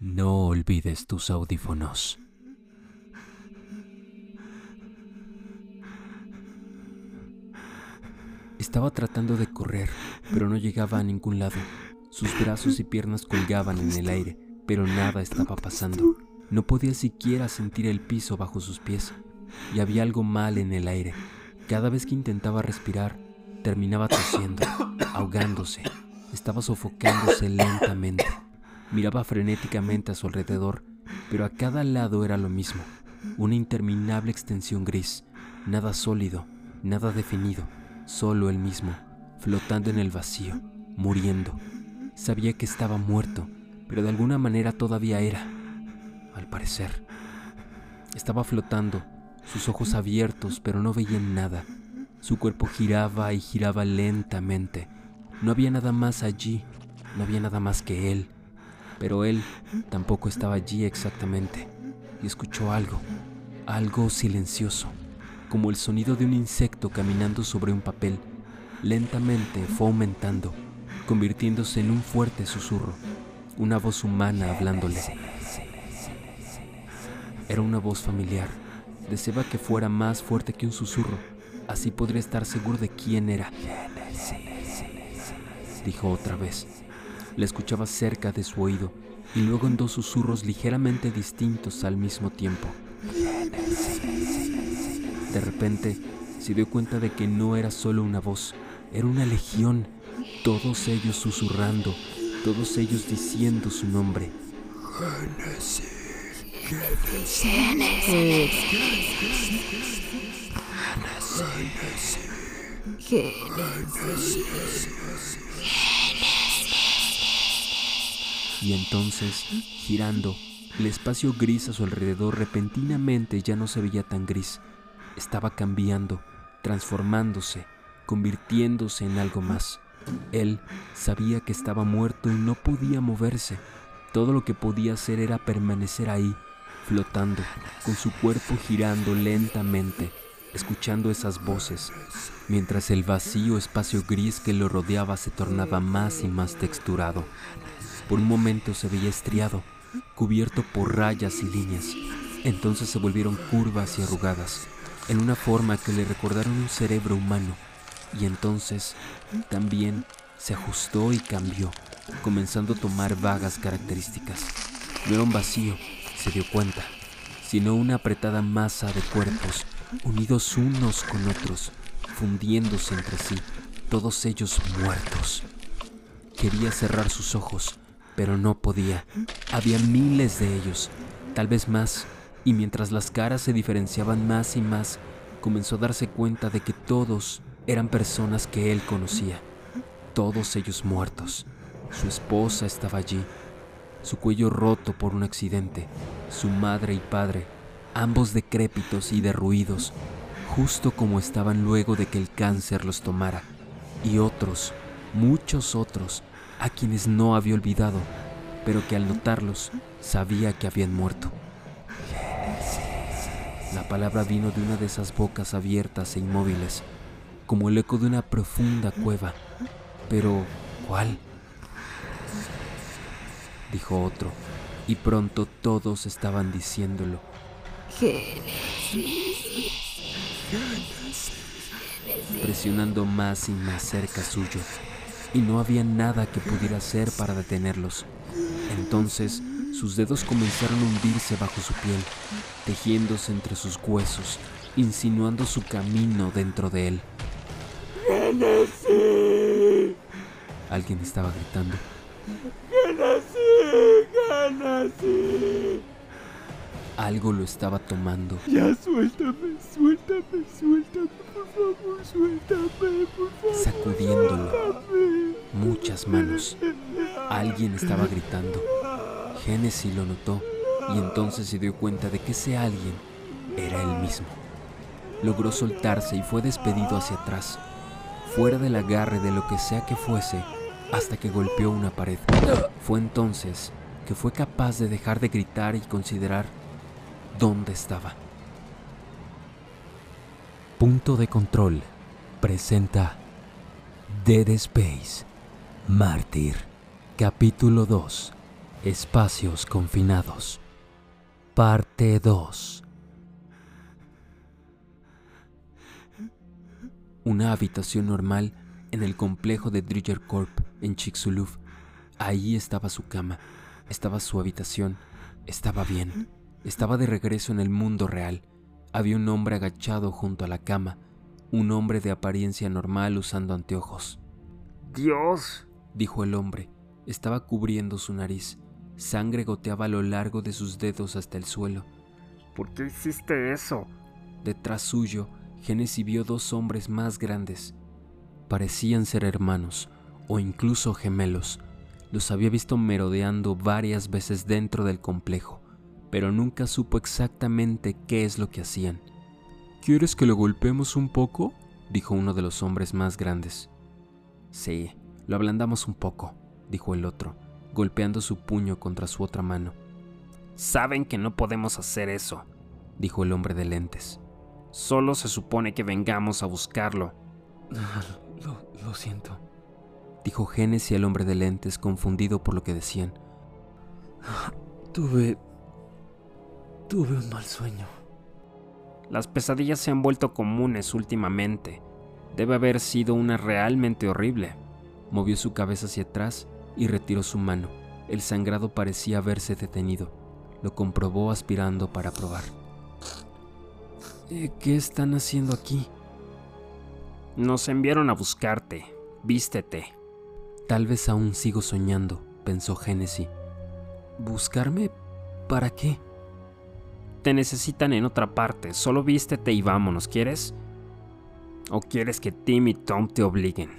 No olvides tus audífonos. Estaba tratando de correr, pero no llegaba a ningún lado. Sus brazos y piernas colgaban en el aire, pero nada estaba pasando. No podía siquiera sentir el piso bajo sus pies, y había algo mal en el aire. Cada vez que intentaba respirar, terminaba tosiendo, ahogándose. Estaba sofocándose lentamente. Miraba frenéticamente a su alrededor, pero a cada lado era lo mismo. Una interminable extensión gris, nada sólido, nada definido, solo él mismo, flotando en el vacío, muriendo. Sabía que estaba muerto, pero de alguna manera todavía era, al parecer. Estaba flotando, sus ojos abiertos, pero no veían nada. Su cuerpo giraba y giraba lentamente. No había nada más allí, no había nada más que él, pero él tampoco estaba allí exactamente. Y escuchó algo, algo silencioso, como el sonido de un insecto caminando sobre un papel. Lentamente fue aumentando, convirtiéndose en un fuerte susurro, una voz humana hablándole. Era una voz familiar. Deseaba que fuera más fuerte que un susurro, así podría estar seguro de quién era. Dijo otra vez. La escuchaba cerca de su oído y luego en dos susurros ligeramente distintos al mismo tiempo. De repente se dio cuenta de que no era solo una voz, era una legión, todos ellos susurrando, todos ellos diciendo su nombre. Y entonces, girando, el espacio gris a su alrededor repentinamente ya no se veía tan gris. Estaba cambiando, transformándose, convirtiéndose en algo más. Él sabía que estaba muerto y no podía moverse. Todo lo que podía hacer era permanecer ahí, flotando, con su cuerpo girando lentamente, escuchando esas voces, mientras el vacío espacio gris que lo rodeaba se tornaba más y más texturado. Por un momento se veía estriado, cubierto por rayas y líneas. Entonces se volvieron curvas y arrugadas, en una forma que le recordaron un cerebro humano. Y entonces también se ajustó y cambió, comenzando a tomar vagas características. No era un vacío, se dio cuenta, sino una apretada masa de cuerpos, unidos unos con otros, fundiéndose entre sí, todos ellos muertos. Quería cerrar sus ojos, pero no podía. Había miles de ellos, tal vez más, y mientras las caras se diferenciaban más y más, comenzó a darse cuenta de que todos eran personas que él conocía, todos ellos muertos. Su esposa estaba allí, su cuello roto por un accidente, su madre y padre, ambos decrépitos y derruidos, justo como estaban luego de que el cáncer los tomara, y otros, muchos otros, a quienes no había olvidado, pero que al notarlos sabía que habían muerto. La palabra vino de una de esas bocas abiertas e inmóviles, como el eco de una profunda cueva. Pero, ¿cuál? Dijo otro, y pronto todos estaban diciéndolo. Presionando más y más cerca suyo, y no había nada que pudiera hacer para detenerlos. Entonces sus dedos comenzaron a hundirse bajo su piel, tejiéndose entre sus huesos, insinuando su camino dentro de él. Alguien estaba gritando. ¡Genesis! ¡Genesis! Algo lo estaba tomando, Ya suéltame, suéltame, suéltame, por favor, suéltame, por favor. sacudiéndolo. Suéltame. Muchas manos. Alguien estaba gritando. Genesis lo notó y entonces se dio cuenta de que ese alguien era él mismo. Logró soltarse y fue despedido hacia atrás, fuera del agarre de lo que sea que fuese, hasta que golpeó una pared. Fue entonces que fue capaz de dejar de gritar y considerar dónde estaba. Punto de control presenta Dead Space Mártir, capítulo 2. Espacios confinados. Parte 2. Una habitación normal en el complejo de Dridger Corp en Chicxulub. Ahí estaba su cama, estaba su habitación, estaba bien, estaba de regreso en el mundo real. Había un hombre agachado junto a la cama, un hombre de apariencia normal usando anteojos. Dios, dijo el hombre, estaba cubriendo su nariz. Sangre goteaba a lo largo de sus dedos hasta el suelo. ¿por qué hiciste eso? Detrás suyo, Genesis vio dos hombres más grandes. Parecían ser hermanos o incluso gemelos. Los había visto merodeando varias veces dentro del complejo, pero nunca supo exactamente qué es lo que hacían. ¿Quieres que lo golpeemos un poco? dijo uno de los hombres más grandes. Sí, lo ablandamos un poco, dijo el otro, golpeando su puño contra su otra mano. Saben que no podemos hacer eso, dijo el hombre de lentes. Solo se supone que vengamos a buscarlo. Lo, lo siento, dijo Genesis el hombre de lentes, confundido por lo que decían. Tuve... Tuve un mal sueño. Las pesadillas se han vuelto comunes últimamente. Debe haber sido una realmente horrible. Movió su cabeza hacia atrás y retiró su mano. El sangrado parecía haberse detenido. Lo comprobó aspirando para probar. Eh, ¿Qué están haciendo aquí? Nos enviaron a buscarte. Vístete. Tal vez aún sigo soñando, pensó Genesis. ¿Buscarme? ¿Para qué? Te necesitan en otra parte. Solo vístete y vámonos, ¿quieres? ¿O quieres que Tim y Tom te obliguen?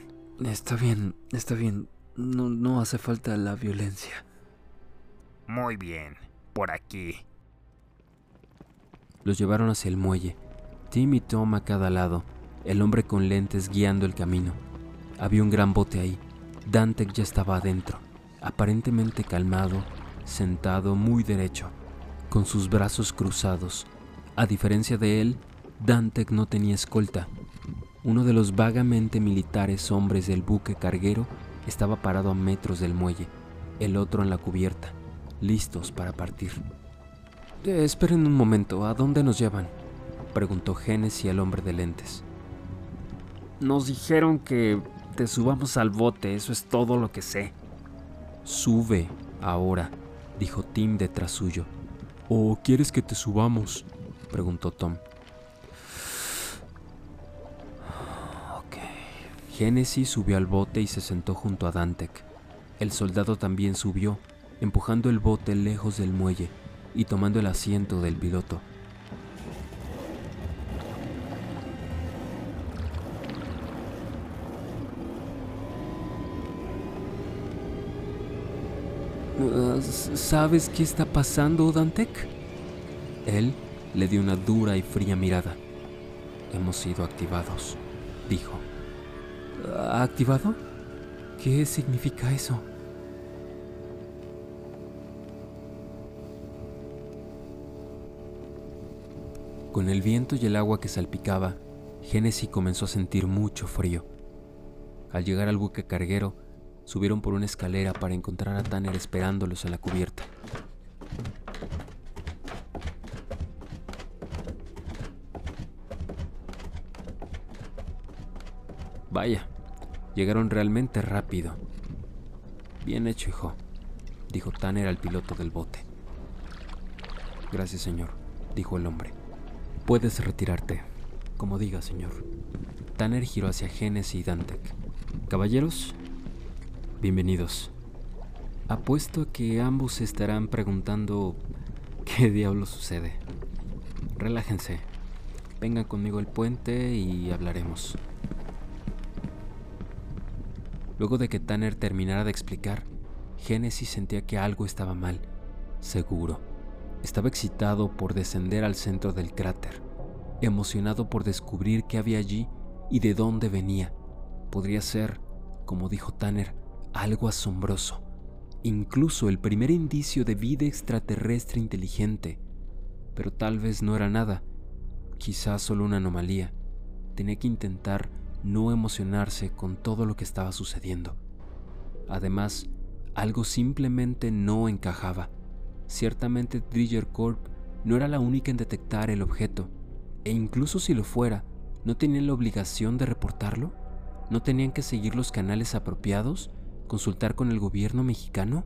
Está bien, está bien. No, no hace falta la violencia. Muy bien, por aquí. Los llevaron hacia el muelle. Tim y Tom a cada lado, el hombre con lentes guiando el camino. Había un gran bote ahí. Dante ya estaba adentro, aparentemente calmado, sentado muy derecho, con sus brazos cruzados. A diferencia de él, Dante no tenía escolta. Uno de los vagamente militares hombres del buque carguero estaba parado a metros del muelle, el otro en la cubierta, listos para partir. Eh, esperen un momento, ¿a dónde nos llevan? preguntó Genesis al hombre de lentes. Nos dijeron que te subamos al bote, eso es todo lo que sé. Sube, ahora, dijo Tim detrás suyo. ¿O quieres que te subamos? preguntó Tom. Ok. Genesis subió al bote y se sentó junto a Dantec. El soldado también subió, empujando el bote lejos del muelle y tomando el asiento del piloto. ¿Sabes qué está pasando, Dantec? Él le dio una dura y fría mirada. Hemos sido activados, dijo. ¿Activado? ¿Qué significa eso? Con el viento y el agua que salpicaba, Genesis comenzó a sentir mucho frío. Al llegar al buque carguero, subieron por una escalera para encontrar a Tanner esperándolos en la cubierta. Vaya, llegaron realmente rápido. Bien hecho, hijo, dijo Tanner al piloto del bote. Gracias, señor, dijo el hombre. Puedes retirarte, como diga, señor. Tanner giró hacia Genesis y Dantec. Caballeros, bienvenidos. Apuesto a que ambos se estarán preguntando qué diablo sucede. Relájense. Vengan conmigo al puente y hablaremos. Luego de que Tanner terminara de explicar, Genesis sentía que algo estaba mal, seguro. Estaba excitado por descender al centro del cráter, emocionado por descubrir qué había allí y de dónde venía. Podría ser, como dijo Tanner, algo asombroso, incluso el primer indicio de vida extraterrestre inteligente. Pero tal vez no era nada, quizás solo una anomalía. Tenía que intentar no emocionarse con todo lo que estaba sucediendo. Además, Algo simplemente no encajaba. Ciertamente Dridger Corp no era la única en detectar el objeto, e incluso si lo fuera, ¿no tenían la obligación de reportarlo? ¿No tenían que seguir los canales apropiados? ¿Consultar con el gobierno mexicano?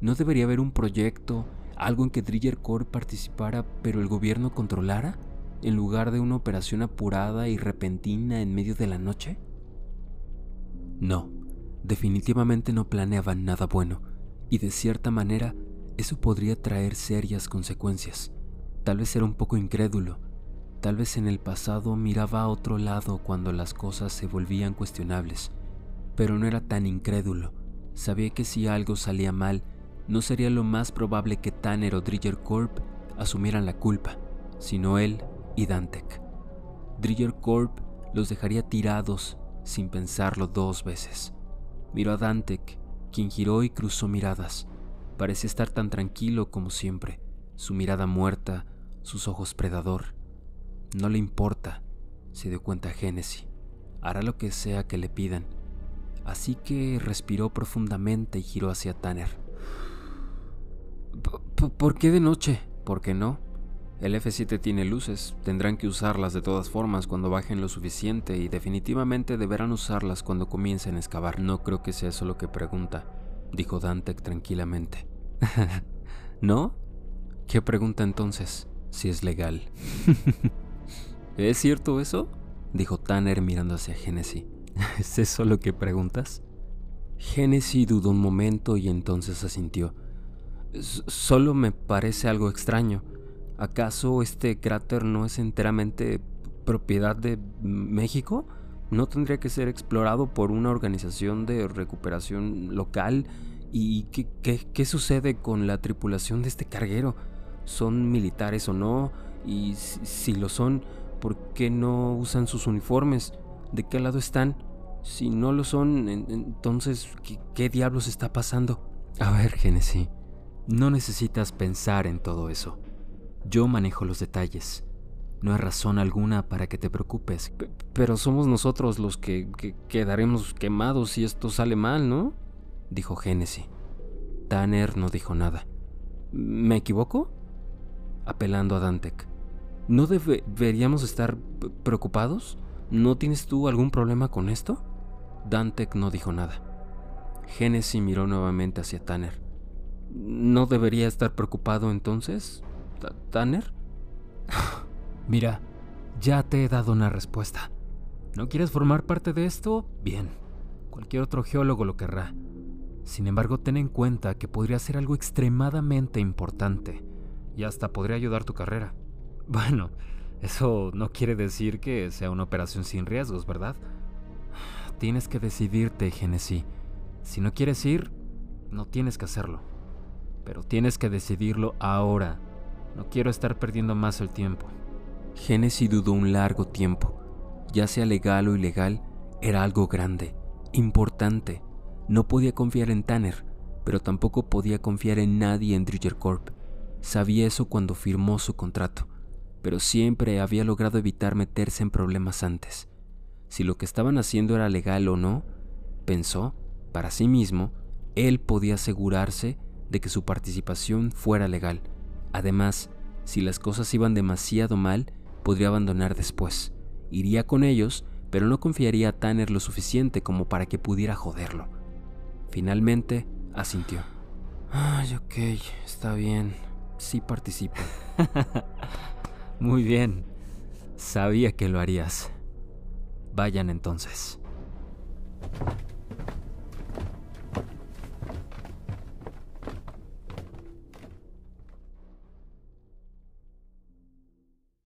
¿No debería haber un proyecto, algo en que Dridger Corp participara pero el gobierno controlara, en lugar de una operación apurada y repentina en medio de la noche? No, definitivamente no planeaban nada bueno, y de cierta manera eso podría traer serias consecuencias. Tal vez era un poco incrédulo, tal vez en el pasado miraba a otro lado cuando las cosas se volvían cuestionables, pero no era tan incrédulo. Sabía que si algo salía mal, no sería lo más probable que Tanner o Dridger Corp asumieran la culpa, sino él y Dantec. Dridger Corp los dejaría tirados sin pensarlo dos veces. Miró a Dantec, quien giró y cruzó miradas. Parecía estar tan tranquilo como siempre, su mirada muerta, sus ojos predador. No le importa, se dio cuenta Genesis. Hará lo que sea que le pidan. Así que respiró profundamente y giró hacia Tanner. ¿Por qué de noche? ¿Por qué no? El F7 tiene luces, tendrán que usarlas de todas formas cuando bajen lo suficiente y definitivamente deberán usarlas cuando comiencen a excavar. No creo que sea eso lo que pregunta, dijo Dantec tranquilamente. ¿No? ¿Qué pregunta entonces? Si es legal. ¿Es cierto eso? dijo Tanner mirando hacia Genesis. ¿Es eso lo que preguntas? Genesis dudó un momento y entonces asintió. Solo me parece algo extraño. ¿Acaso este cráter no es enteramente propiedad de México? ¿No tendría que ser explorado por una organización de recuperación local? ¿Y qué, sucede con la tripulación de este carguero? ¿Son militares o no? Y si, lo son, ¿por qué no usan sus uniformes? ¿De qué lado están? Si no lo son, entonces, ¿qué, qué diablos está pasando? A ver, Genesis, no necesitas pensar en todo eso. Yo manejo los detalles. No hay razón alguna para que te preocupes. pero somos nosotros los que, quedaremos quemados si esto sale mal, ¿no? Dijo Genesis. Tanner no dijo nada. ¿Me equivoco? Apelando a Dantec. ¿No deberíamos estar preocupados? ¿No tienes tú algún problema con esto? Dantec no dijo nada. Genesis miró nuevamente hacia Tanner. ¿No debería estar preocupado entonces? Tanner? Mira, ya te he dado una respuesta. ¿No quieres formar parte de esto? Bien. Cualquier otro geólogo lo querrá. Sin embargo, ten en cuenta que podría ser algo extremadamente importante y hasta podría ayudar tu carrera. Bueno, eso no quiere decir que sea una operación sin riesgos, ¿verdad? Tienes que decidirte, Genesis. Si no quieres ir, no tienes que hacerlo. Pero tienes que decidirlo ahora no quiero estar perdiendo más el tiempo. Genesis dudó un largo tiempo. Ya sea legal o ilegal, era algo grande, importante. No podía confiar en Tanner, pero tampoco podía confiar en nadie en Dridger Corp. Sabía eso cuando firmó su contrato, pero siempre había logrado evitar meterse en problemas antes. Si lo que estaban haciendo era legal o no, pensó, para sí mismo, él podía asegurarse de que su participación fuera legal Además, si las cosas iban demasiado mal, podría abandonar después. Iría con ellos, pero no confiaría a Tanner lo suficiente como para que pudiera joderlo. Finalmente, asintió. Ay, ok, está bien. Sí participo. Muy bien. Sabía que lo harías. Vayan entonces.